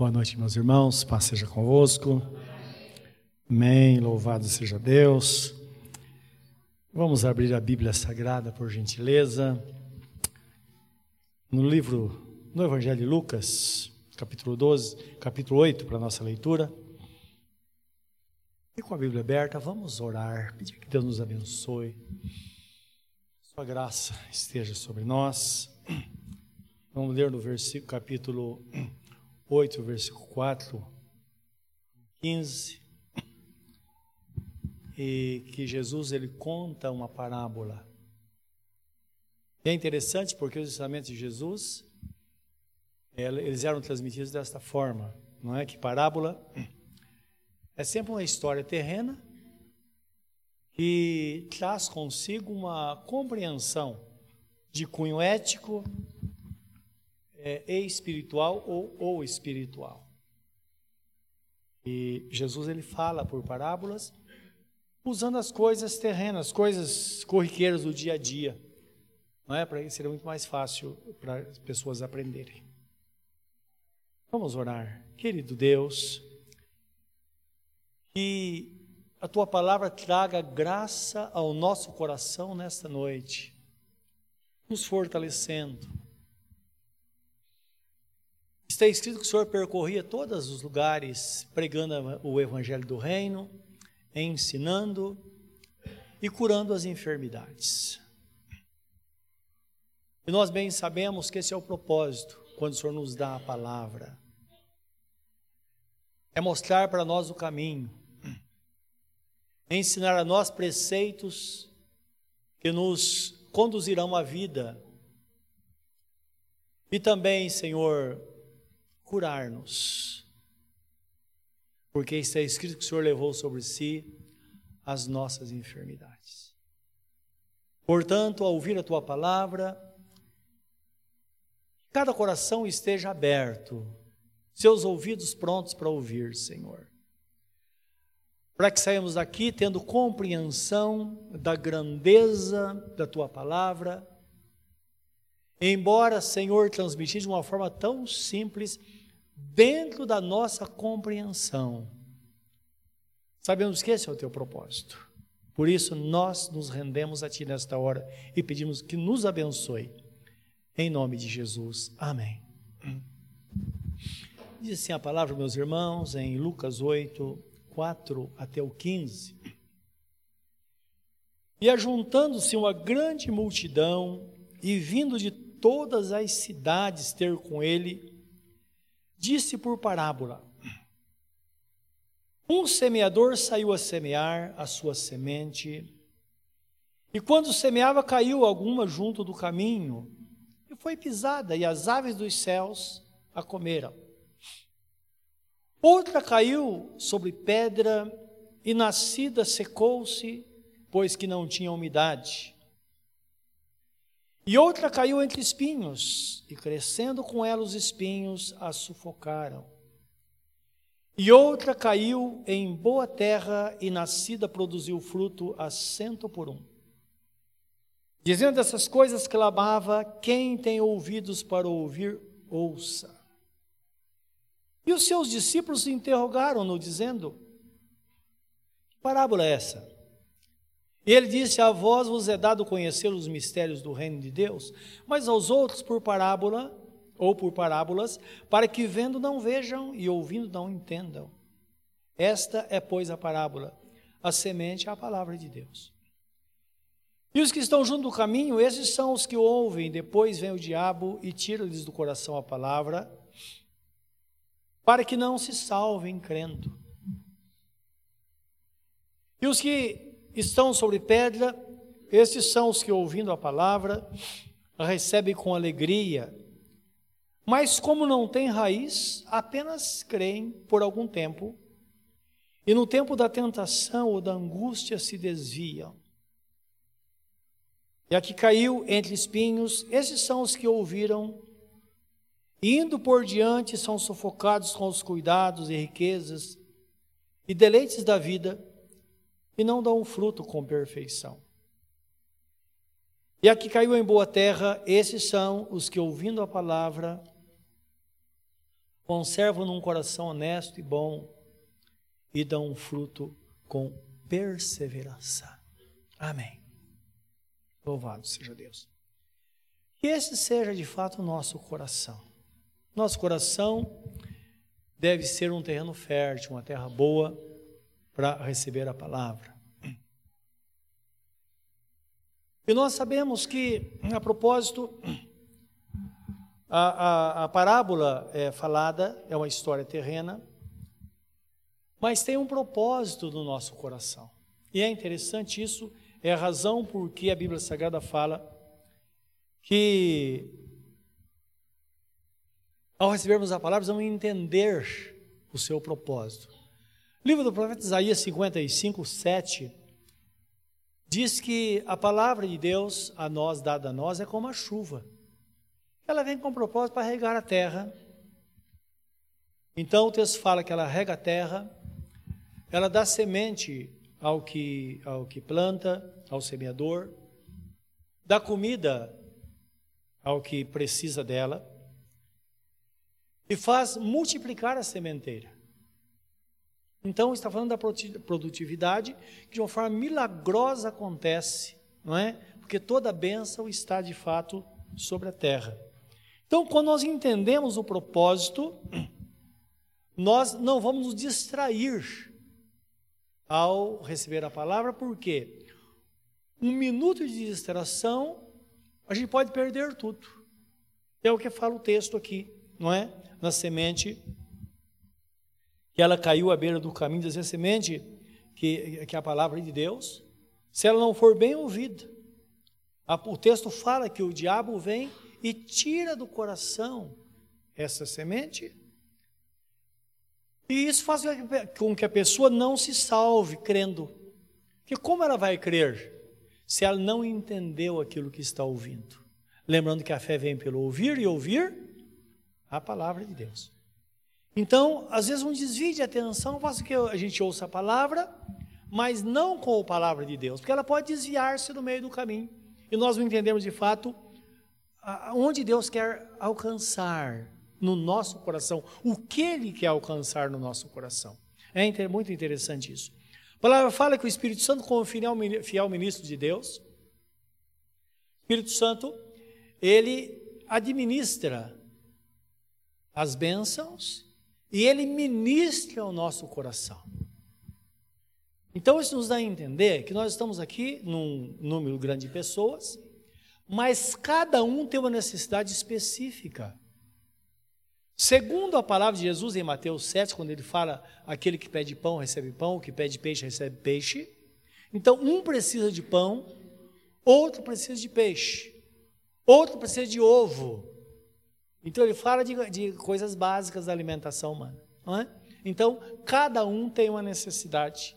Boa noite, meus irmãos. Paz seja convosco. Amém. Louvado seja Deus. Vamos abrir a Bíblia Sagrada, por gentileza. No livro, no Evangelho de Lucas, capítulo 12, capítulo 8, para nossa leitura. E com a Bíblia aberta, vamos orar, pedir que Deus nos abençoe. Sua graça esteja sobre nós. Vamos ler no versículo, capítulo 8, versículo 4, 15. E que Jesus ele conta uma parábola. É interessante porque os ensinamentos de Jesus eles eram transmitidos desta forma, não é? Que parábola é sempre uma história terrena que traz consigo uma compreensão de cunho ético é, espiritual ou, ou espiritual. E Jesus ele fala por parábolas usando as coisas terrenas, coisas corriqueiras do dia a dia, não é? Para seria muito mais fácil para as pessoas aprenderem. Vamos orar, querido Deus, que a tua palavra traga graça ao nosso coração nesta noite, nos fortalecendo. Está escrito que o Senhor percorria todos os lugares pregando o evangelho do reino, ensinando e curando as enfermidades. E nós bem sabemos que esse é o propósito quando o Senhor nos dá a palavra. É mostrar para nós o caminho, ensinar a nós preceitos que nos conduzirão à vida. E também, Senhor, curar-nos. Porque está escrito que o Senhor levou sobre si as nossas enfermidades. Portanto, ao ouvir a tua palavra, cada coração esteja aberto, seus ouvidos prontos para ouvir, Senhor para que saímos daqui tendo compreensão da grandeza da tua palavra. Embora, Senhor, transmitir de uma forma tão simples, dentro da nossa compreensão, sabemos que esse é o teu propósito. Por isso, nós nos rendemos a Ti nesta hora e pedimos que nos abençoe. Em nome de Jesus. Amém. Diz assim a palavra, meus irmãos, em Lucas 8, 4 até o 15. E ajuntando-se uma grande multidão, e vindo de todas as cidades ter com ele, disse por parábola: Um semeador saiu a semear a sua semente, e quando semeava, caiu alguma junto do caminho, e foi pisada, e as aves dos céus a comeram. Outra caiu sobre pedra e nascida secou-se, pois que não tinha umidade. E outra caiu entre espinhos, e crescendo com ela os espinhos a sufocaram. E outra caiu em boa terra, e nascida produziu fruto a cento por um. Dizendo essas coisas, clamava: Quem tem ouvidos para ouvir, ouça. E os seus discípulos interrogaram-no, dizendo: Que parábola é essa? Ele disse: A vós vos é dado conhecer os mistérios do reino de Deus, mas aos outros por parábola ou por parábolas, para que vendo não vejam e ouvindo não entendam. Esta é, pois, a parábola. A semente é a palavra de Deus. E os que estão junto do caminho, esses são os que ouvem, depois vem o diabo e tira-lhes do coração a palavra para que não se salvem crendo. E os que estão sobre pedra, estes são os que, ouvindo a palavra, recebem com alegria, mas como não têm raiz, apenas creem por algum tempo, e no tempo da tentação ou da angústia se desviam. E a que caiu entre espinhos, esses são os que ouviram Indo por diante, são sufocados com os cuidados e riquezas e deleites da vida e não dão fruto com perfeição. E a que caiu em boa terra, esses são os que, ouvindo a palavra, conservam num coração honesto e bom e dão fruto com perseverança. Amém. Louvado seja Deus. Que esse seja de fato o nosso coração. Nosso coração deve ser um terreno fértil, uma terra boa para receber a palavra. E nós sabemos que, a propósito, a, a, a parábola é falada é uma história terrena, mas tem um propósito no nosso coração. E é interessante isso, é a razão por que a Bíblia Sagrada fala que ao recebermos a palavra, vamos entender o seu propósito. Livro do profeta Isaías 55, 7 diz que a palavra de Deus a nós, dada a nós, é como a chuva. Ela vem com propósito para regar a terra. Então o texto fala que ela rega a terra, ela dá semente ao que, ao que planta, ao semeador, dá comida ao que precisa dela e faz multiplicar a sementeira. Então, está falando da produtividade que de uma forma milagrosa acontece, não é? Porque toda bênção está de fato sobre a terra. Então, quando nós entendemos o propósito, nós não vamos nos distrair ao receber a palavra, porque um minuto de distração, a gente pode perder tudo. É o que fala o texto aqui, não é? na semente, ela caiu à beira do caminho, diz a semente, que, que é a palavra de Deus, se ela não for bem ouvida. O texto fala que o diabo vem e tira do coração essa semente, e isso faz com que a pessoa não se salve crendo. Que como ela vai crer se ela não entendeu aquilo que está ouvindo? Lembrando que a fé vem pelo ouvir e ouvir a palavra de Deus. Então, às vezes um desvio de atenção faz com que a gente ouça a palavra, mas não com a palavra de Deus, porque ela pode desviar-se no meio do caminho. E nós não entendemos de fato onde Deus quer alcançar no nosso coração, o que Ele quer alcançar no nosso coração. É muito interessante isso. A palavra fala que o Espírito Santo, como fiel ministro de Deus, o Espírito Santo, ele administra as bênçãos e ele ministra o nosso coração. Então, isso nos dá a entender que nós estamos aqui num número grande de pessoas, mas cada um tem uma necessidade específica. Segundo a palavra de Jesus em Mateus 7, quando ele fala: aquele que pede pão recebe pão, o que pede peixe recebe peixe. Então, um precisa de pão, outro precisa de peixe, outro precisa de ovo, então ele fala de, de coisas básicas da alimentação humana. É? Então, cada um tem uma necessidade.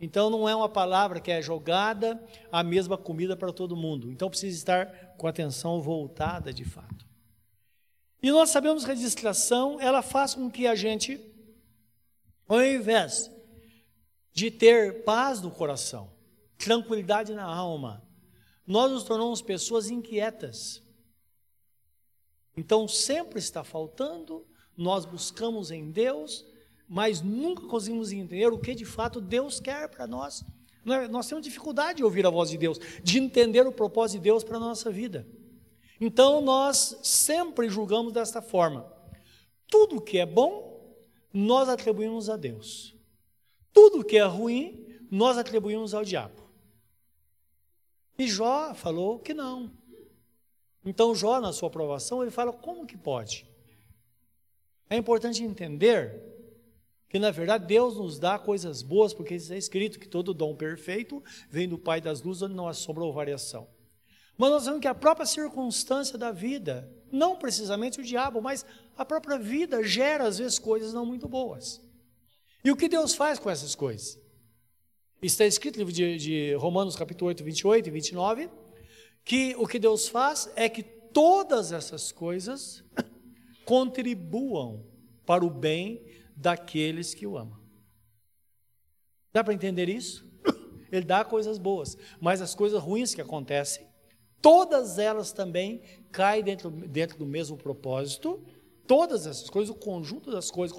Então, não é uma palavra que é jogada a mesma comida para todo mundo. Então, precisa estar com a atenção voltada de fato. E nós sabemos que a distração, ela faz com que a gente, ao invés de ter paz no coração, tranquilidade na alma, nós nos tornamos pessoas inquietas. Então sempre está faltando, nós buscamos em Deus, mas nunca conseguimos entender o que de fato Deus quer para nós. É, nós temos dificuldade de ouvir a voz de Deus, de entender o propósito de Deus para a nossa vida. Então nós sempre julgamos desta forma: tudo que é bom, nós atribuímos a Deus, tudo que é ruim, nós atribuímos ao diabo. E Jó falou que não. Então, Jó, na sua aprovação, ele fala: como que pode? É importante entender que, na verdade, Deus nos dá coisas boas, porque está escrito que todo dom perfeito vem do Pai das luzes, onde não há sombra ou variação. Mas nós vemos que a própria circunstância da vida, não precisamente o diabo, mas a própria vida gera, às vezes, coisas não muito boas. E o que Deus faz com essas coisas? Está escrito no livro de, de Romanos, capítulo 8, 28 e 29 que o que Deus faz é que todas essas coisas contribuam para o bem daqueles que o amam. Dá para entender isso? Ele dá coisas boas, mas as coisas ruins que acontecem, todas elas também caem dentro, dentro do mesmo propósito, todas essas coisas, o conjunto das coisas,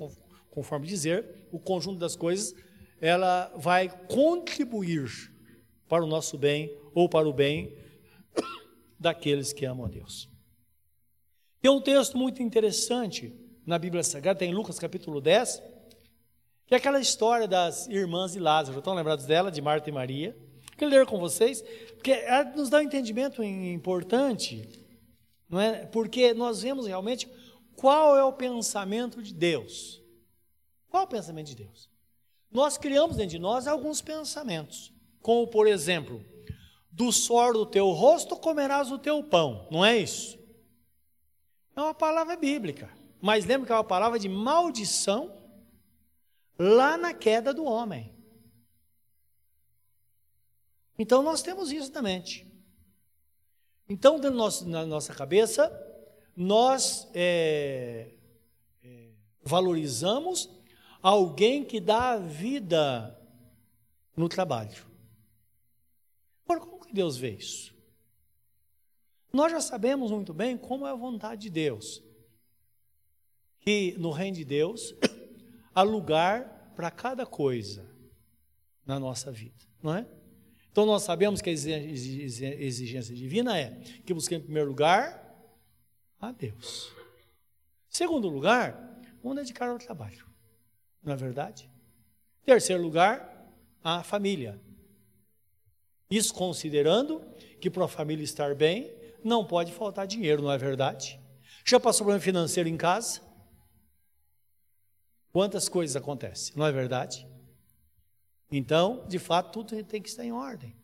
conforme dizer, o conjunto das coisas, ela vai contribuir para o nosso bem ou para o bem daqueles que amam a Deus. Tem um texto muito interessante na Bíblia Sagrada, tem em Lucas capítulo 10, que é aquela história das irmãs de Lázaro. Estão lembrados dela, de Marta e Maria? Quero ler com vocês, porque ela nos dá um entendimento importante, não é? Porque nós vemos realmente qual é o pensamento de Deus. Qual é o pensamento de Deus? Nós criamos dentro de nós alguns pensamentos, como por exemplo, do suor do teu rosto comerás o teu pão, não é isso? É uma palavra bíblica, mas lembra que é uma palavra de maldição lá na queda do homem. Então nós temos isso na mente. Então, na nossa cabeça, nós é, é, valorizamos alguém que dá a vida no trabalho. Que Deus vê isso? Nós já sabemos muito bem como é a vontade de Deus. Que no reino de Deus há lugar para cada coisa na nossa vida, não é? Então nós sabemos que a exigência divina é que busquemos em primeiro lugar a Deus. Segundo lugar, vamos dedicar ao trabalho. Não é verdade? Terceiro lugar, a família. Isso considerando que para a família estar bem, não pode faltar dinheiro, não é verdade? Já passou problema financeiro em casa? Quantas coisas acontecem, não é verdade? Então, de fato, tudo tem que estar em ordem.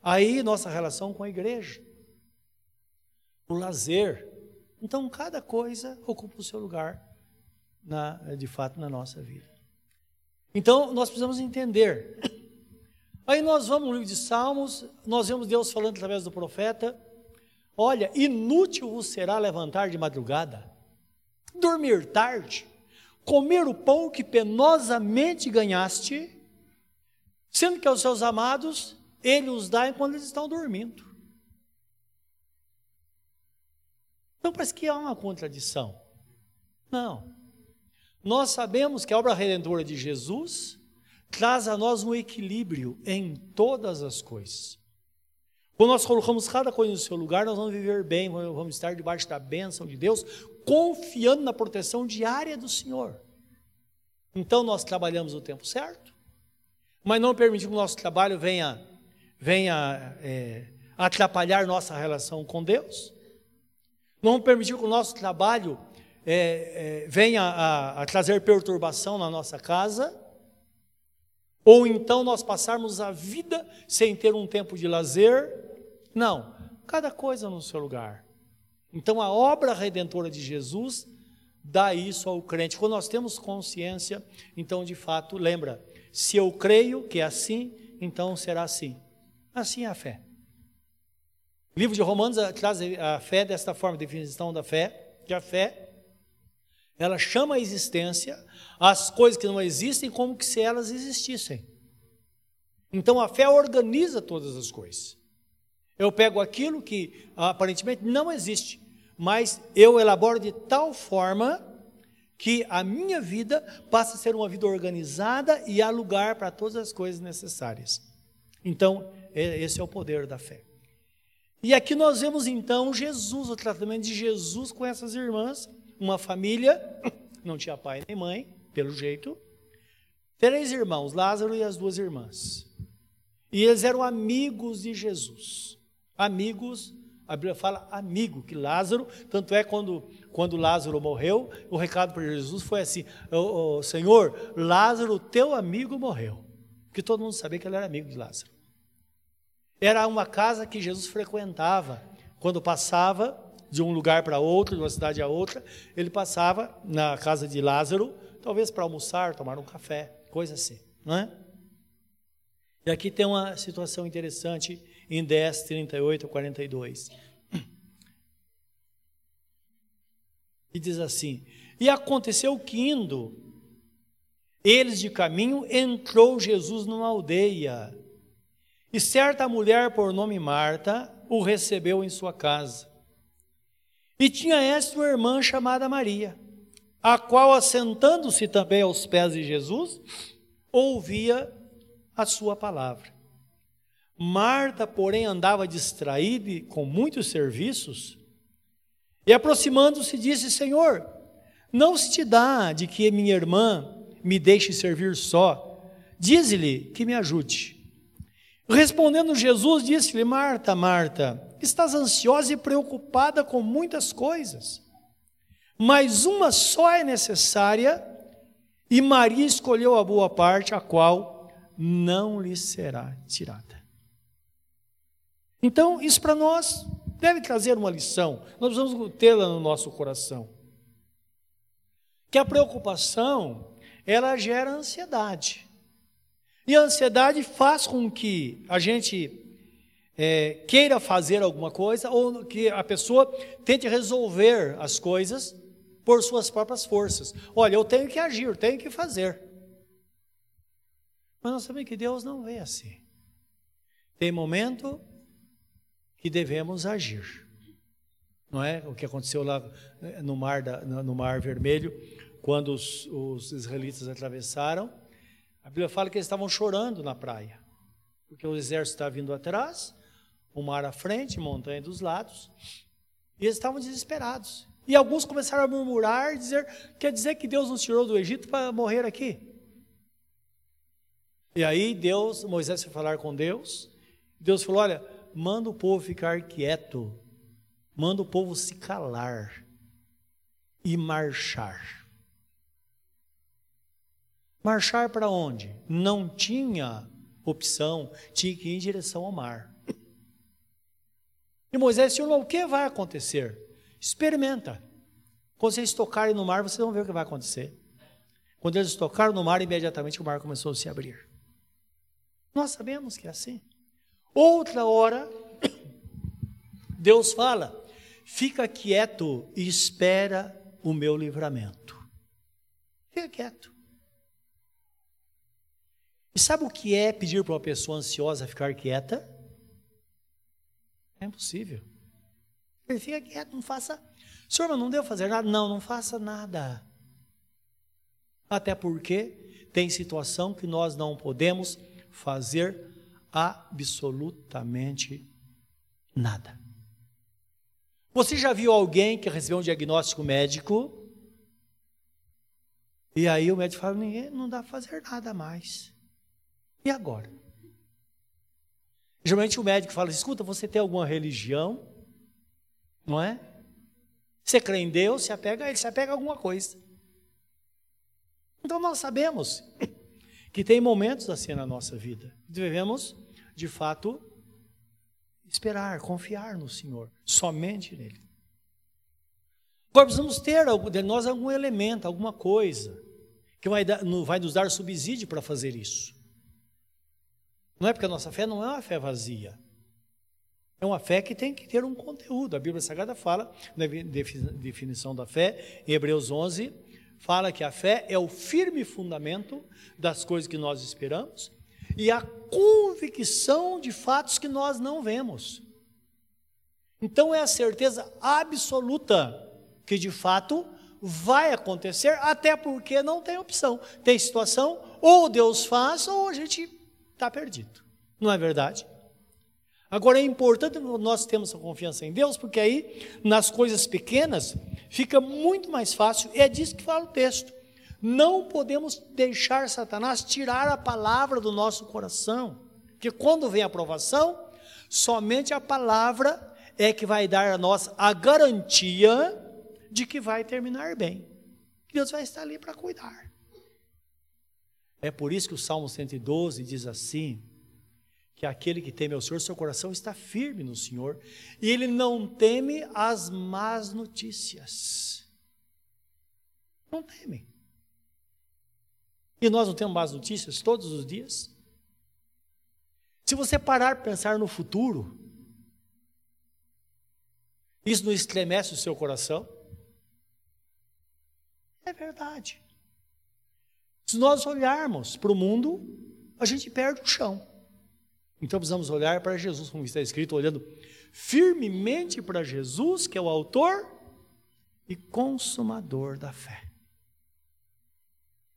Aí, nossa relação com a igreja, o lazer. Então, cada coisa ocupa o seu lugar, na, de fato, na nossa vida. Então, nós precisamos entender. Aí nós vamos no livro de Salmos, nós vemos Deus falando através do profeta: Olha, inútil vos será levantar de madrugada, dormir tarde, comer o pão que penosamente ganhaste, sendo que aos seus amados ele os dá enquanto eles estão dormindo. Então parece que há uma contradição. Não. Nós sabemos que a obra redentora de Jesus traz a nós um equilíbrio em todas as coisas. Quando nós colocamos cada coisa no seu lugar, nós vamos viver bem, vamos estar debaixo da bênção de Deus, confiando na proteção diária do Senhor. Então nós trabalhamos o tempo certo, mas não permitimos que o nosso trabalho venha, venha é, atrapalhar nossa relação com Deus. Não permitimos que o nosso trabalho é, é, venha a, a trazer perturbação na nossa casa, ou então nós passarmos a vida sem ter um tempo de lazer. Não, cada coisa no seu lugar. Então a obra redentora de Jesus dá isso ao crente. Quando nós temos consciência, então de fato, lembra, se eu creio que é assim, então será assim. Assim é a fé. O livro de Romanos traz a fé desta forma, definição da fé, que a fé ela chama a existência as coisas que não existem como que se elas existissem. Então a fé organiza todas as coisas. Eu pego aquilo que aparentemente não existe, mas eu elaboro de tal forma que a minha vida passa a ser uma vida organizada e há lugar para todas as coisas necessárias. Então, esse é o poder da fé. E aqui nós vemos então Jesus, o tratamento de Jesus com essas irmãs, uma família, não tinha pai nem mãe, pelo jeito, três irmãos, Lázaro e as duas irmãs. E eles eram amigos de Jesus. Amigos, a Bíblia fala amigo, que Lázaro, tanto é quando, quando Lázaro morreu, o recado para Jesus foi assim: oh, oh, Senhor, Lázaro, teu amigo morreu. Porque todo mundo sabia que ele era amigo de Lázaro. Era uma casa que Jesus frequentava. Quando passava, de um lugar para outro, de uma cidade a outra, ele passava na casa de Lázaro, talvez para almoçar, tomar um café, coisa assim, não é? E aqui tem uma situação interessante em 10, 38 a 42. E diz assim: E aconteceu que indo eles de caminho, entrou Jesus numa aldeia. E certa mulher por nome Marta o recebeu em sua casa. E tinha esta uma irmã chamada Maria, a qual, assentando-se também aos pés de Jesus, ouvia a sua palavra. Marta, porém, andava distraída com muitos serviços, e aproximando-se, disse: Senhor, não se te dá de que minha irmã me deixe servir só, dize-lhe que me ajude. Respondendo Jesus, disse-lhe: Marta, Marta, estás ansiosa e preocupada com muitas coisas, mas uma só é necessária, e Maria escolheu a boa parte, a qual não lhe será tirada. Então, isso para nós deve trazer uma lição, nós precisamos tê-la no nosso coração. Que a preocupação, ela gera ansiedade. E a ansiedade faz com que a gente é, queira fazer alguma coisa ou que a pessoa tente resolver as coisas por suas próprias forças. Olha, eu tenho que agir, eu tenho que fazer. Mas nós sabemos que Deus não vê assim. Tem momento que devemos agir. Não é o que aconteceu lá no mar, da, no mar Vermelho, quando os, os israelitas atravessaram. A Bíblia fala que eles estavam chorando na praia, porque o exército estava vindo atrás, o mar à frente, montanha dos lados, e eles estavam desesperados. E alguns começaram a murmurar, dizer, quer dizer que Deus nos tirou do Egito para morrer aqui? E aí Deus, Moisés foi falar com Deus, Deus falou: olha, manda o povo ficar quieto, manda o povo se calar e marchar. Marchar para onde? Não tinha opção, tinha que ir em direção ao mar. E Moisés disse: o que vai acontecer? Experimenta. Quando vocês tocarem no mar, vocês vão ver o que vai acontecer. Quando eles tocaram no mar, imediatamente o mar começou a se abrir. Nós sabemos que é assim. Outra hora, Deus fala: fica quieto e espera o meu livramento. Fica quieto. E sabe o que é pedir para uma pessoa ansiosa ficar quieta? É impossível. Ele fica quieto, não faça. Senhor, mas não deu fazer nada? Não, não faça nada. Até porque tem situação que nós não podemos fazer absolutamente nada. Você já viu alguém que recebeu um diagnóstico médico? E aí o médico fala: ninguém não dá para fazer nada mais. E agora? Geralmente o médico fala: escuta, você tem alguma religião? Não é? Você crê em Deus, se apega a ele, se apega a alguma coisa. Então nós sabemos que tem momentos assim na nossa vida. Devemos, de fato, esperar, confiar no Senhor, somente nele. Agora precisamos ter de nós algum elemento, alguma coisa, que vai, vai nos dar subsídio para fazer isso. Não é porque a nossa fé não é uma fé vazia. É uma fé que tem que ter um conteúdo. A Bíblia Sagrada fala, na definição da fé, em Hebreus 11, fala que a fé é o firme fundamento das coisas que nós esperamos e a convicção de fatos que nós não vemos. Então é a certeza absoluta que de fato vai acontecer, até porque não tem opção. Tem situação, ou Deus faz, ou a gente está perdido. Não é verdade? Agora é importante nós termos a confiança em Deus, porque aí, nas coisas pequenas, fica muito mais fácil, e é disso que fala o texto. Não podemos deixar Satanás tirar a palavra do nosso coração, porque quando vem a aprovação, somente a palavra é que vai dar a nós a garantia de que vai terminar bem. Deus vai estar ali para cuidar. É por isso que o Salmo 112 diz assim: que aquele que teme ao Senhor, seu coração está firme no Senhor, e ele não teme as más notícias. Não teme. E nós não temos más notícias todos os dias? Se você parar para pensar no futuro, isso não estremece o seu coração? É verdade. Se nós olharmos para o mundo, a gente perde o chão. Então precisamos olhar para Jesus, como está escrito, olhando firmemente para Jesus, que é o autor e consumador da fé.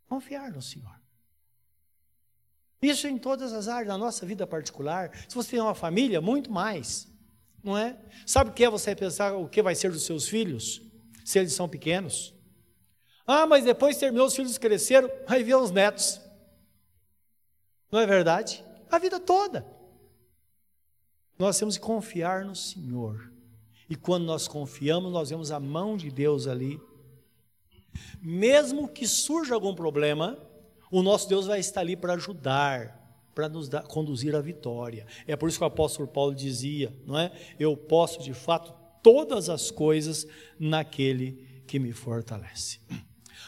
Confiar no Senhor. Isso em todas as áreas, na nossa vida particular. Se você tem uma família, muito mais. Não é? Sabe o que é você pensar o que vai ser dos seus filhos, se eles são pequenos? Ah, mas depois terminou, os filhos cresceram, aí vê os netos. Não é verdade? A vida toda. Nós temos que confiar no Senhor. E quando nós confiamos, nós vemos a mão de Deus ali. Mesmo que surja algum problema, o nosso Deus vai estar ali para ajudar, para nos dar, conduzir à vitória. É por isso que o apóstolo Paulo dizia, não é? Eu posso de fato todas as coisas naquele que me fortalece.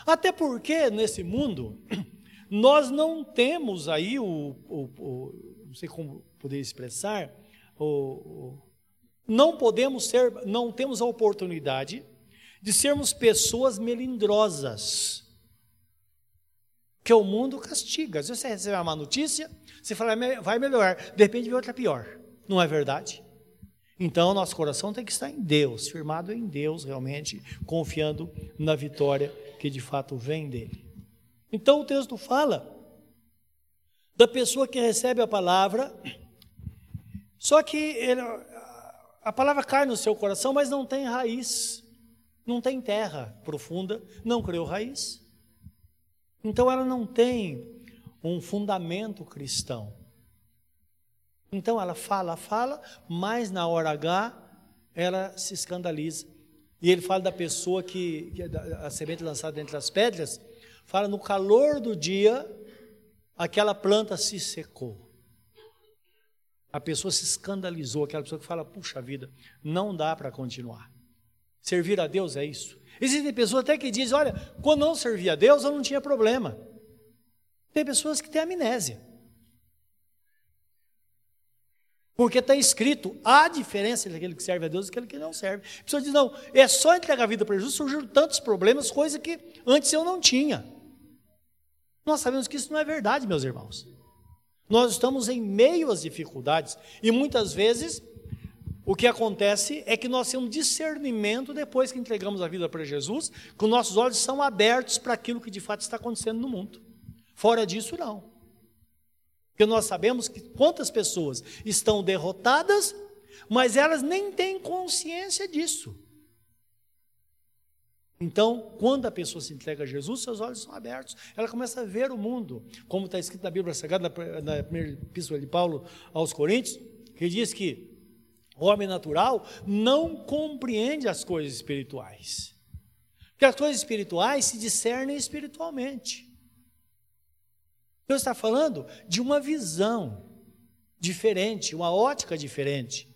Até porque nesse mundo nós não temos aí o, o, o não sei como poder expressar, o, não podemos ser, não temos a oportunidade de sermos pessoas melindrosas que o mundo castiga. Às vezes você recebe uma notícia, você fala, vai melhorar, de repente vem outra pior. Não é verdade? Então, nosso coração tem que estar em Deus, firmado em Deus, realmente, confiando na vitória que de fato vem dele. Então, o texto fala da pessoa que recebe a palavra, só que ele, a palavra cai no seu coração, mas não tem raiz, não tem terra profunda, não criou raiz. Então ela não tem um fundamento cristão. Então ela fala, fala, mas na hora H ela se escandaliza. E ele fala da pessoa que, que a semente lançada entre as pedras, fala no calor do dia, aquela planta se secou. A pessoa se escandalizou, aquela pessoa que fala, puxa vida, não dá para continuar. Servir a Deus é isso. Existem pessoas até que dizem: olha, quando não servia a Deus, eu não tinha problema. Tem pessoas que têm amnésia. Porque está escrito a diferença entre aquele que serve a Deus e aquele que não serve. A pessoa diz: não, é só entregar a vida para Jesus, surgiram tantos problemas, coisa que antes eu não tinha. Nós sabemos que isso não é verdade, meus irmãos. Nós estamos em meio às dificuldades e muitas vezes o que acontece é que nós temos discernimento depois que entregamos a vida para Jesus, que os nossos olhos são abertos para aquilo que de fato está acontecendo no mundo. Fora disso, não. Porque nós sabemos que quantas pessoas estão derrotadas, mas elas nem têm consciência disso. Então, quando a pessoa se entrega a Jesus, seus olhos são abertos, ela começa a ver o mundo, como está escrito na Bíblia Sagrada, na primeira epístola de Paulo aos Coríntios, que diz que o homem natural não compreende as coisas espirituais. Porque as coisas espirituais se discernem espiritualmente. Deus está falando de uma visão diferente, uma ótica diferente,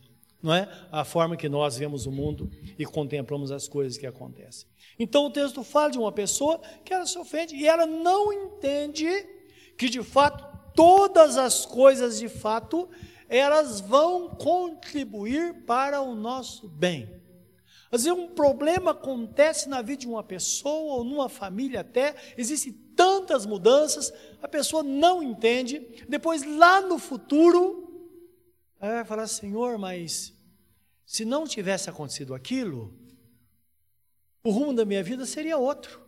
não é? A forma que nós vemos o mundo e contemplamos as coisas que acontecem. Então o texto fala de uma pessoa que ela se ofende e ela não entende que de fato todas as coisas de fato elas vão contribuir para o nosso bem. Às vezes um problema acontece na vida de uma pessoa ou numa família até, existem tantas mudanças, a pessoa não entende, depois lá no futuro, ela vai falar, Senhor, mas se não tivesse acontecido aquilo, o rumo da minha vida seria outro.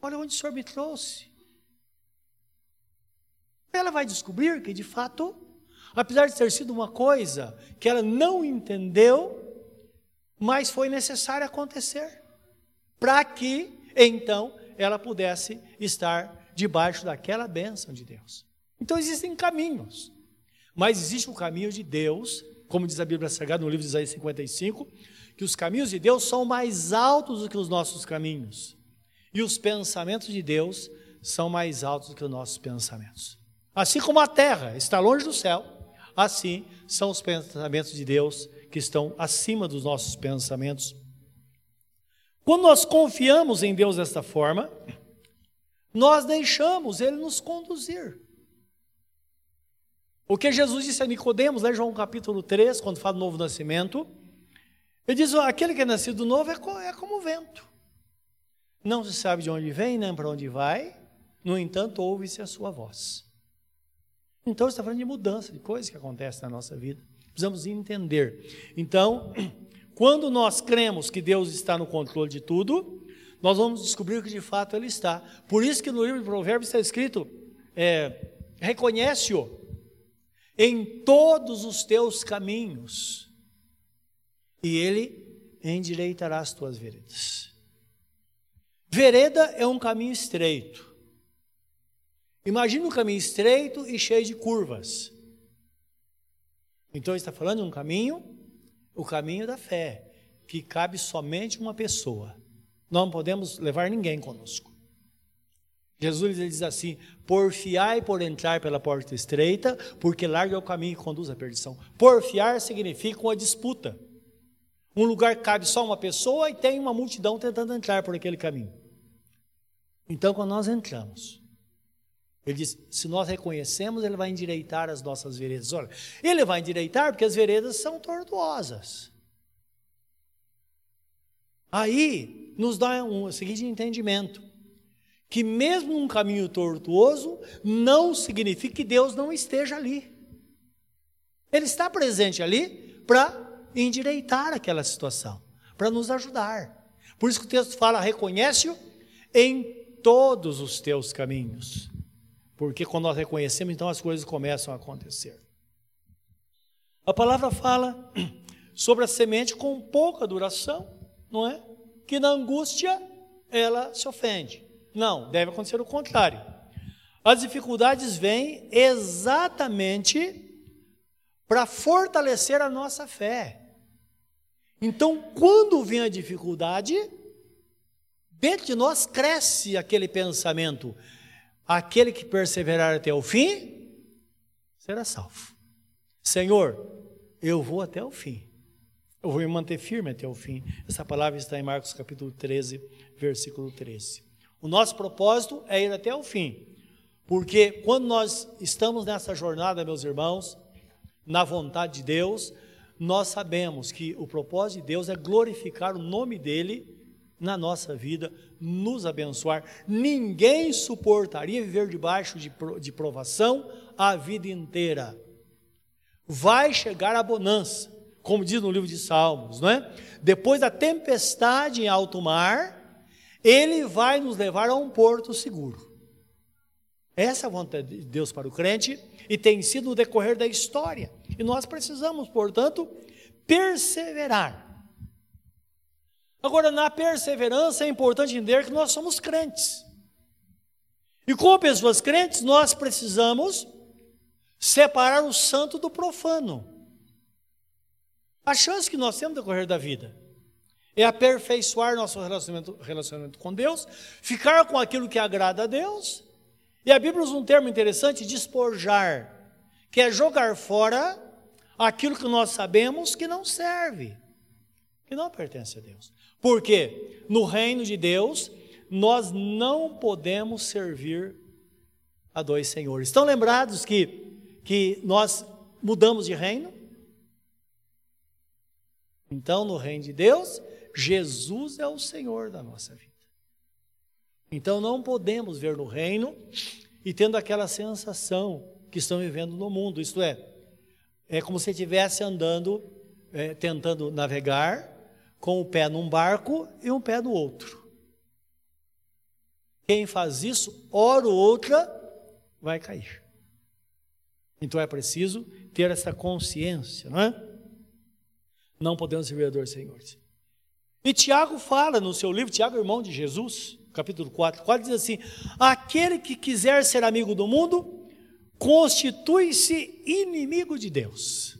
Olha onde o Senhor me trouxe. Ela vai descobrir que, de fato, apesar de ter sido uma coisa que ela não entendeu, mas foi necessário acontecer, para que, então, ela pudesse estar debaixo daquela bênção de Deus. Então, existem caminhos, mas existe o caminho de Deus, como diz a Bíblia Sagrada no livro de Isaías 55, que os caminhos de Deus são mais altos do que os nossos caminhos, e os pensamentos de Deus são mais altos do que os nossos pensamentos. Assim como a terra está longe do céu, assim são os pensamentos de Deus que estão acima dos nossos pensamentos. Quando nós confiamos em Deus desta forma, nós deixamos Ele nos conduzir. O que Jesus disse a Nicodemos, lá em João capítulo 3, quando fala do novo nascimento, ele diz: aquele que é nascido novo é, é como o vento. Não se sabe de onde vem, nem para onde vai, no entanto, ouve-se a sua voz. Então, está falando de mudança, de coisas que acontecem na nossa vida. Precisamos entender. Então, quando nós cremos que Deus está no controle de tudo, nós vamos descobrir que de fato ele está. Por isso que no livro de Provérbios está escrito: é, reconhece-o em todos os teus caminhos, e ele endireitará as tuas veredas. Vereda é um caminho estreito. Imagina um caminho estreito e cheio de curvas. Então ele está falando de um caminho, o caminho da fé, que cabe somente uma pessoa. Não podemos levar ninguém conosco. Jesus ele diz assim: porfiai por entrar pela porta estreita, porque largo é o caminho que conduz à perdição. Porfiar significa uma disputa. Um lugar cabe só uma pessoa e tem uma multidão tentando entrar por aquele caminho. Então, quando nós entramos, ele diz: se nós reconhecemos, ele vai endireitar as nossas veredas. Olha, ele vai endireitar porque as veredas são tortuosas. Aí nos dá um seguinte entendimento: que mesmo um caminho tortuoso não significa que Deus não esteja ali. Ele está presente ali para endireitar aquela situação, para nos ajudar. Por isso que o texto fala: reconhece-o em todos os teus caminhos. Porque quando nós reconhecemos, então as coisas começam a acontecer. A palavra fala sobre a semente com pouca duração, não é? Que na angústia ela se ofende. Não, deve acontecer o contrário. As dificuldades vêm exatamente para fortalecer a nossa fé. Então, quando vem a dificuldade, dentro de nós cresce aquele pensamento: aquele que perseverar até o fim será salvo. Senhor, eu vou até o fim. Eu vou me manter firme até o fim. Essa palavra está em Marcos capítulo 13, versículo 13. O nosso propósito é ir até o fim. Porque quando nós estamos nessa jornada, meus irmãos, na vontade de Deus, nós sabemos que o propósito de Deus é glorificar o nome dele na nossa vida, nos abençoar. Ninguém suportaria viver debaixo de, de provação a vida inteira. Vai chegar a bonança, como diz no livro de Salmos, não é? Depois da tempestade em alto mar, ele vai nos levar a um porto seguro. Essa é a vontade de Deus para o crente e tem sido no decorrer da história. E nós precisamos, portanto, perseverar. Agora, na perseverança é importante entender que nós somos crentes. E como pessoas crentes, nós precisamos separar o santo do profano. A chance que nós temos no decorrer da vida é aperfeiçoar nosso relacionamento, relacionamento com Deus, ficar com aquilo que agrada a Deus. E a Bíblia usa um termo interessante, despojar, que é jogar fora aquilo que nós sabemos que não serve, que não pertence a Deus. Porque no reino de Deus, nós não podemos servir a dois senhores. Estão lembrados que, que nós mudamos de reino? Então, no reino de Deus, Jesus é o Senhor da nossa vida. Então, não podemos ver no reino e tendo aquela sensação que estão vivendo no mundo, isto é, é como se estivesse andando, é, tentando navegar, com o pé num barco e um pé no outro. Quem faz isso, hora ou outra, vai cair. Então é preciso ter essa consciência, não é? Não podemos ser vereadores senhores. E Tiago fala no seu livro, Tiago, irmão de Jesus, capítulo 4, 4 diz assim: Aquele que quiser ser amigo do mundo, constitui-se inimigo de Deus.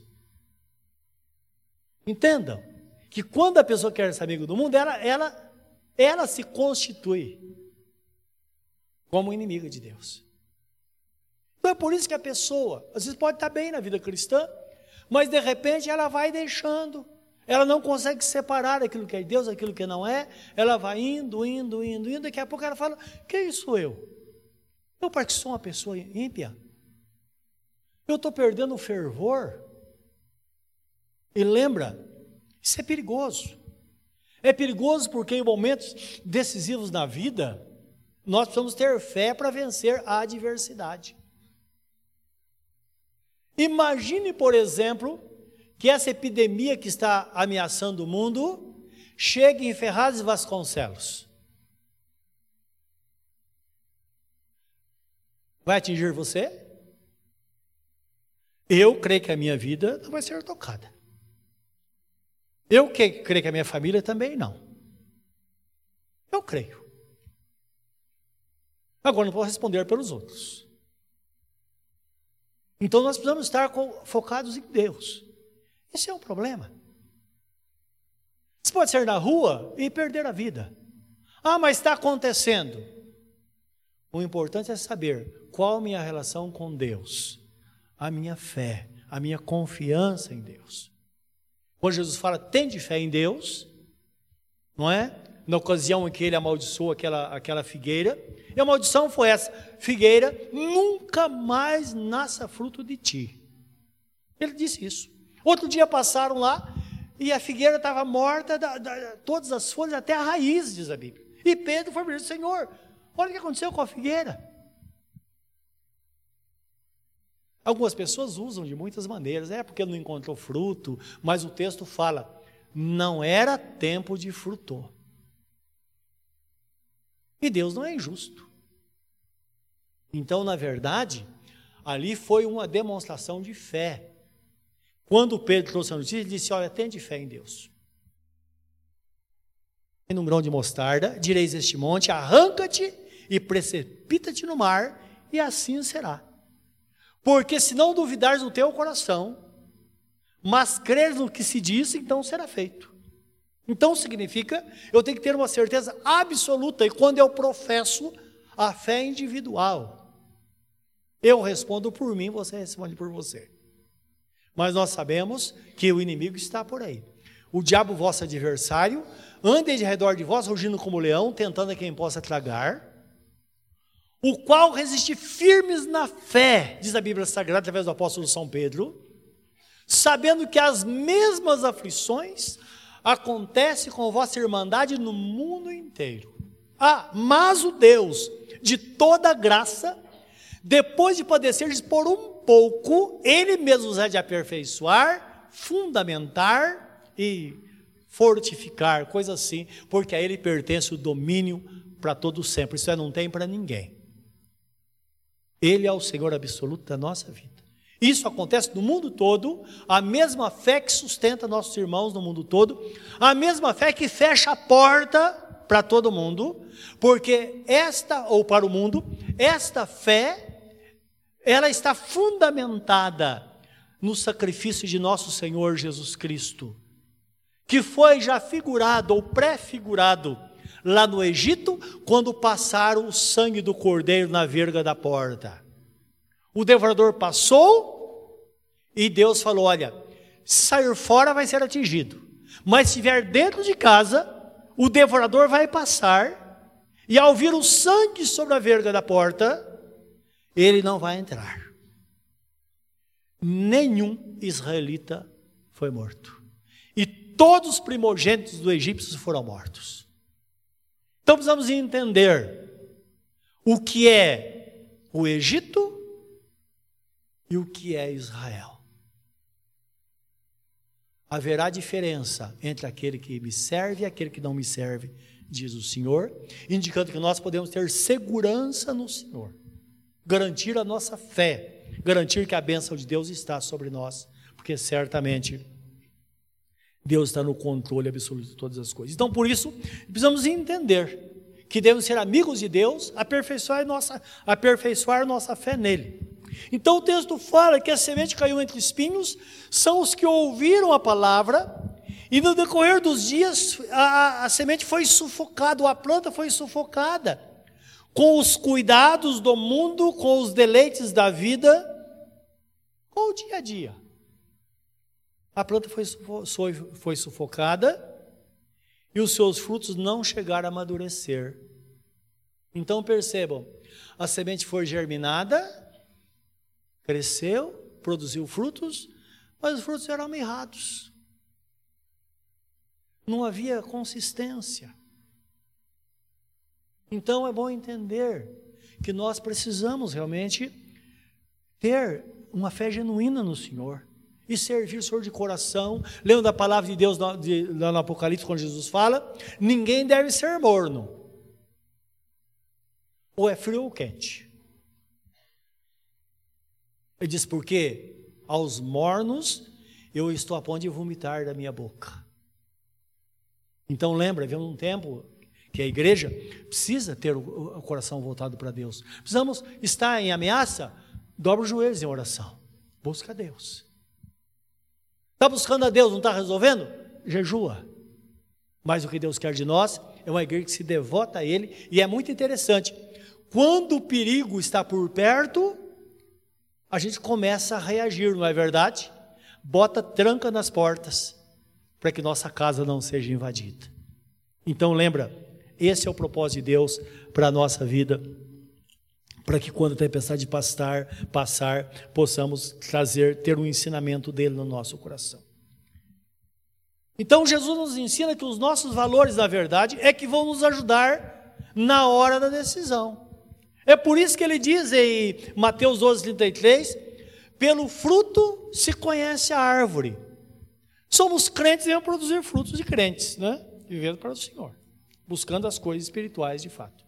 Entendam que quando a pessoa quer ser amigo do mundo, ela, ela, ela se constitui como inimiga de Deus. Então é por isso que a pessoa, às vezes pode estar bem na vida cristã, mas de repente ela vai deixando, ela não consegue separar aquilo que é Deus, aquilo que não é, ela vai indo, indo, indo, indo, daqui a pouco ela fala: Quem sou eu? Eu, para que sou uma pessoa ímpia, eu estou perdendo o fervor. E lembra, isso é perigoso. É perigoso porque em momentos decisivos na vida, nós precisamos ter fé para vencer a adversidade. Imagine, por exemplo, que essa epidemia que está ameaçando o mundo chegue em Ferraz e Vasconcelos. Vai atingir você? Eu creio que a minha vida não vai ser tocada. Eu creio que a minha família também não. Eu creio. Agora não posso responder pelos outros. Então nós precisamos estar focados em Deus. Esse é um problema. Você pode ser na rua e perder a vida. Ah, mas está acontecendo. O importante é saber qual a minha relação com Deus a minha fé, a minha confiança em Deus. Quando Jesus fala, tende fé em Deus, não é? Na ocasião em que ele amaldiçoou aquela, aquela figueira, e a maldição foi essa: figueira, nunca mais nasça fruto de ti. Ele disse isso. Outro dia passaram lá e a figueira estava morta, da, da, todas as folhas, até a raiz, diz a Bíblia. E Pedro foi para ele: Senhor, olha o que aconteceu com a figueira. Algumas pessoas usam de muitas maneiras, é porque não encontrou fruto, mas o texto fala: não era tempo de fruto. E Deus não é injusto. Então, na verdade, ali foi uma demonstração de fé. Quando Pedro trouxe a notícia, ele disse: Olha, tem de fé em Deus. Em um grão de mostarda, direis este monte: arranca-te e precipita-te no mar, e assim será. Porque se não duvidares no teu coração, mas creres no que se diz, então será feito. Então significa, eu tenho que ter uma certeza absoluta, e quando eu professo a fé individual, eu respondo por mim, você responde por você. Mas nós sabemos que o inimigo está por aí. O diabo, vosso adversário, anda de redor de vós, rugindo como leão, tentando a quem possa tragar o qual resistir firmes na fé, diz a Bíblia Sagrada através do apóstolo São Pedro, sabendo que as mesmas aflições acontecem com a vossa irmandade no mundo inteiro. Ah, mas o Deus de toda graça, depois de padecer por um pouco, ele mesmo os há de aperfeiçoar, fundamentar e fortificar, coisa assim, porque a ele pertence o domínio para todo sempre. Isso é, não tem para ninguém. Ele é o Senhor absoluto da nossa vida. Isso acontece no mundo todo, a mesma fé que sustenta nossos irmãos no mundo todo, a mesma fé que fecha a porta para todo mundo, porque esta, ou para o mundo, esta fé, ela está fundamentada no sacrifício de nosso Senhor Jesus Cristo, que foi já figurado ou prefigurado lá no Egito, quando passaram o sangue do cordeiro na verga da porta. O devorador passou e Deus falou: Olha, se sair fora vai ser atingido, mas se estiver dentro de casa, o devorador vai passar, e ao vir o sangue sobre a verga da porta, ele não vai entrar. Nenhum israelita foi morto. E todos os primogênitos do Egito foram mortos. Então precisamos entender o que é o Egito e o que é Israel. Haverá diferença entre aquele que me serve e aquele que não me serve, diz o Senhor, indicando que nós podemos ter segurança no Senhor, garantir a nossa fé, garantir que a bênção de Deus está sobre nós, porque certamente Deus está no controle absoluto de todas as coisas. Então, por isso, precisamos entender que devemos ser amigos de Deus, aperfeiçoar nossa, aperfeiçoar nossa fé nele. Então, o texto fala que a semente caiu entre espinhos, são os que ouviram a palavra, e no decorrer dos dias, a, a semente foi sufocada, a planta foi sufocada, com os cuidados do mundo, com os deleites da vida, com o dia a dia. A planta foi, foi, foi sufocada e os seus frutos não chegaram a amadurecer. Então percebam: a semente foi germinada, cresceu, produziu frutos, mas os frutos eram mirrados. Não havia consistência. Então é bom entender que nós precisamos realmente ter uma fé genuína no Senhor e servir o Senhor de coração. Lembra da palavra de Deus lá no Apocalipse, quando Jesus fala: ninguém deve ser morno, ou é frio ou quente. Ele diz: Porque aos mornos eu estou a ponto de vomitar da minha boca. Então lembra, havia um tempo que a igreja precisa ter o, coração voltado para Deus. Precisamos estar em ameaça, dobra os joelhos em oração. Busca Deus. Está buscando a Deus, não está resolvendo? Jejua. Mas o que Deus quer de nós é uma igreja que se devota a Ele, e é muito interessante. Quando o perigo está por perto, a gente começa a reagir, não é verdade? Bota tranca nas portas, para que nossa casa não seja invadida. Então lembra, esse é o propósito de Deus para a nossa vida, para que quando a tempestade passar, passar, possamos trazer, ter um ensinamento dele no nosso coração. Então Jesus nos ensina que os nossos valores, na verdade, é que vão nos ajudar na hora da decisão. É por isso que ele diz em Mateus 12, 33, pelo fruto se conhece a árvore. Somos crentes e vamos produzir frutos de crentes, né? Vivendo para o Senhor buscando as coisas espirituais de fato.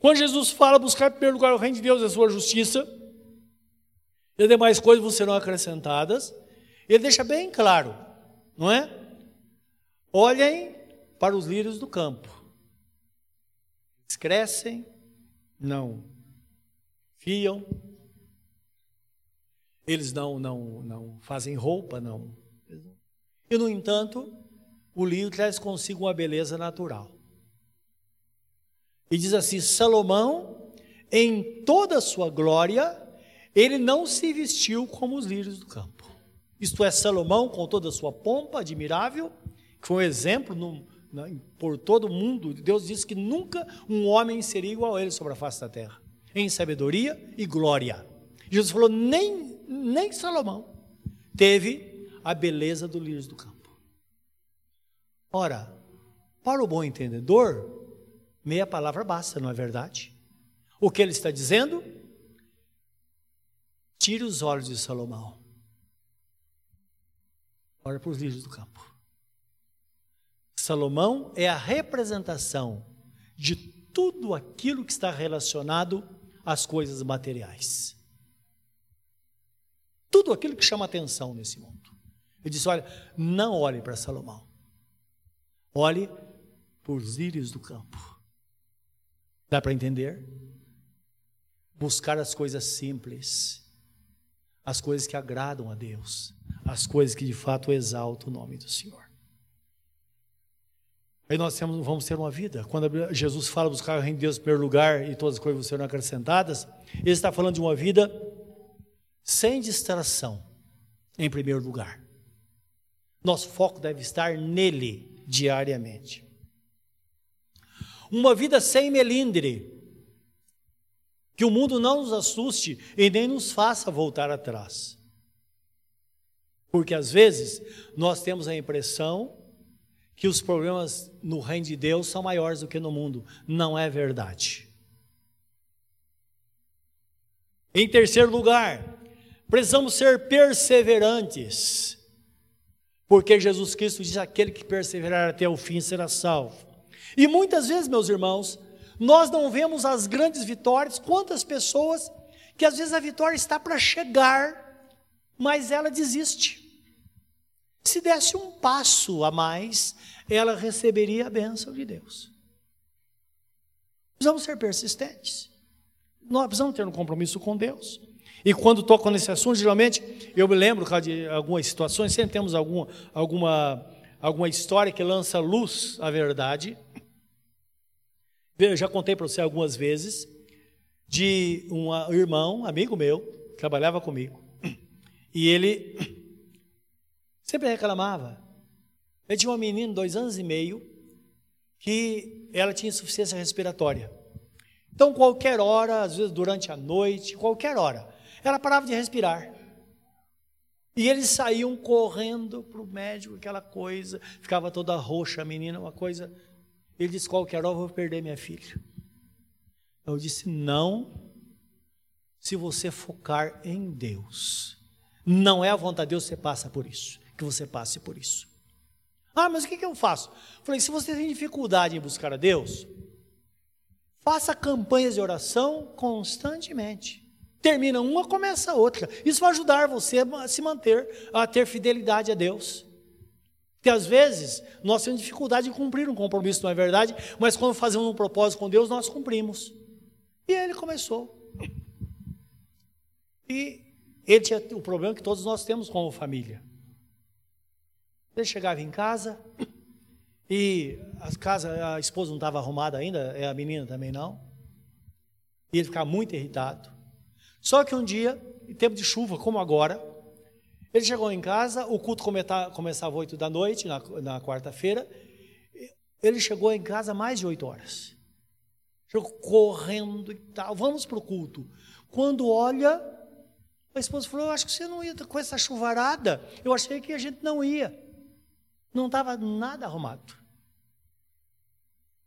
Quando Jesus fala buscar em primeiro lugar o reino de Deus e a sua justiça, e as demais coisas vão serão acrescentadas, ele deixa bem claro, não é? Olhem para os lírios do campo. Eles crescem, não fiam, eles não, não, não fazem roupa, não. E, no entanto, o lírio traz consigo uma beleza natural. E diz assim: Salomão, em toda a sua glória, ele não se vestiu como os lírios do campo. Isto é, Salomão, com toda a sua pompa admirável, que foi um exemplo no, por todo o mundo, Deus disse que nunca um homem seria igual a ele sobre a face da terra, em sabedoria e glória. Jesus falou: nem, nem Salomão teve a beleza do lírio do campo. Ora, para o bom entendedor, Meia palavra basta, não é verdade? O que ele está dizendo? Tire os olhos de Salomão. Olha para os lírios do campo. Salomão é a representação de tudo aquilo que está relacionado às coisas materiais. Tudo aquilo que chama atenção nesse mundo. Ele disse: olha, não olhe para Salomão. Olhe para os lírios do campo. Dá para entender? Buscar as coisas simples, as coisas que agradam a Deus, as coisas que de fato exaltam o nome do Senhor. Aí nós temos, vamos ter uma vida. Quando Jesus fala buscar o reino de Deus em primeiro lugar e todas as coisas serão acrescentadas, ele está falando de uma vida sem distração, em primeiro lugar. Nosso foco deve estar nele diariamente. Uma vida sem melindre. Que o mundo não nos assuste e nem nos faça voltar atrás. Porque às vezes nós temos a impressão que os problemas no reino de Deus são maiores do que no mundo. Não é verdade. Em terceiro lugar, precisamos ser perseverantes. Porque Jesus Cristo diz: aquele que perseverar até o fim será salvo. E muitas vezes, meus irmãos, nós não vemos as grandes vitórias, quantas pessoas que às vezes a vitória está para chegar, mas ela desiste. Se desse um passo a mais, ela receberia a bênção de Deus. Precisamos ser persistentes. Nós precisamos ter um compromisso com Deus. E quando toco nesse assunto, geralmente, eu me lembro de algumas situações, sempre temos alguma, alguma, alguma história que lança luz à verdade. Eu já contei para você algumas vezes de um irmão, amigo meu, trabalhava comigo, e ele sempre reclamava. Ele tinha uma menina, dois anos e meio, que ela tinha insuficiência respiratória. Então, qualquer hora, às vezes durante a noite, qualquer hora, ela parava de respirar. E eles saíam correndo para o médico, aquela coisa, ficava toda roxa a menina, uma coisa ele disse: qualquer hora eu vou perder minha filha. Eu disse: não, se você focar em Deus. Não é a vontade de Deus que você passa por isso, que você passe por isso. Ah, mas o que, que eu faço? Falei: se você tem dificuldade em buscar a Deus, faça campanhas de oração constantemente. Termina uma, começa a outra. Isso vai ajudar você a se manter, a ter fidelidade a Deus. Porque às vezes nós temos dificuldade de cumprir um compromisso, não é verdade? Mas quando fazemos um propósito com Deus, nós cumprimos. E ele começou. E ele tinha o problema que todos nós temos como família. Ele chegava em casa e a casa, a esposa não estava arrumada ainda, é a menina também não. E ele ficava muito irritado. Só que um dia, em tempo de chuva, como agora, ele chegou em casa, o culto começava oito da noite, na, na quarta-feira. Ele chegou em casa mais de oito horas. Chegou correndo e tal. Vamos para o culto. Quando olha, a esposa falou: Eu acho que você não ia com essa chuvarada. Eu achei que a gente não ia. Não estava nada arrumado.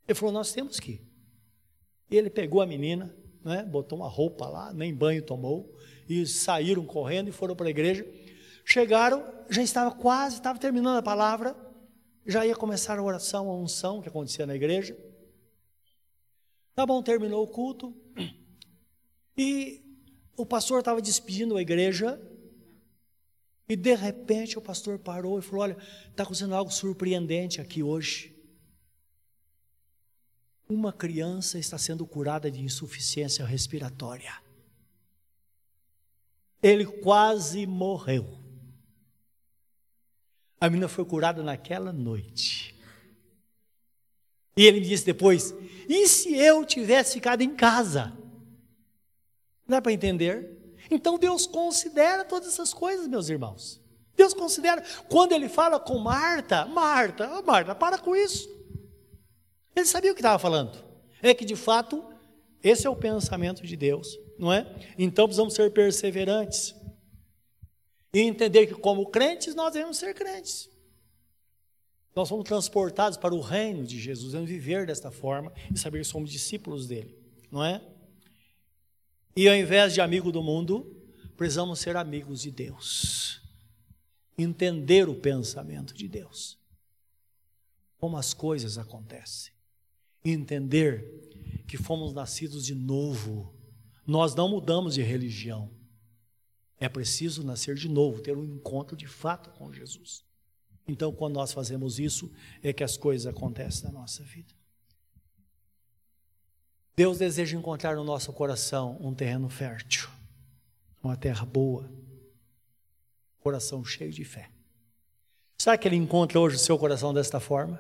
Ele falou: Nós temos que ir. Ele pegou a menina, né, botou uma roupa lá, nem banho tomou, e saíram correndo e foram para a igreja. Chegaram, já estava quase, estava terminando a palavra, já ia começar a oração, a unção que acontecia na igreja. Tá bom, terminou o culto, e o pastor estava despedindo a igreja, e de repente o pastor parou e falou: Olha, está acontecendo algo surpreendente aqui hoje. Uma criança está sendo curada de insuficiência respiratória. Ele quase morreu. A menina foi curada naquela noite. E ele me disse depois: e se eu tivesse ficado em casa? Dá para entender? Então Deus considera todas essas coisas, meus irmãos. Deus considera. Quando ele fala com Marta, Marta, Marta, para com isso. Ele sabia o que estava falando. É que de fato, esse é o pensamento de Deus, não é? Então precisamos ser perseverantes. E entender que, como crentes, nós devemos ser crentes. Nós somos transportados para o reino de Jesus, devemos viver desta forma e saber que somos discípulos dele, não é? E ao invés de amigo do mundo, precisamos ser amigos de Deus. Entender o pensamento de Deus. Como as coisas acontecem. Entender que fomos nascidos de novo. Nós não mudamos de religião. É preciso nascer de novo, ter um encontro de fato com Jesus. Então, quando nós fazemos isso, é que as coisas acontecem na nossa vida. Deus deseja encontrar no nosso coração um terreno fértil, uma terra boa, coração cheio de fé. Será que Ele encontra hoje o seu coração desta forma?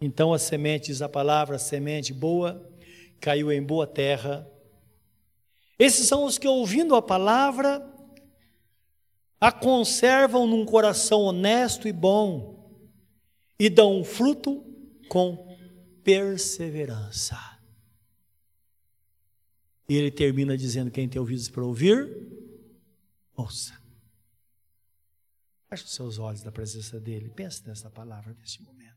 Então a semente, diz a palavra, semente boa, caiu em boa terra. Esses são os que, ouvindo a palavra, a conservam num coração honesto e bom e dão fruto com perseverança. E ele termina dizendo: quem tem ouvidos para ouvir, ouça. Feche os seus olhos da presença dele. Pense nessa palavra nesse momento.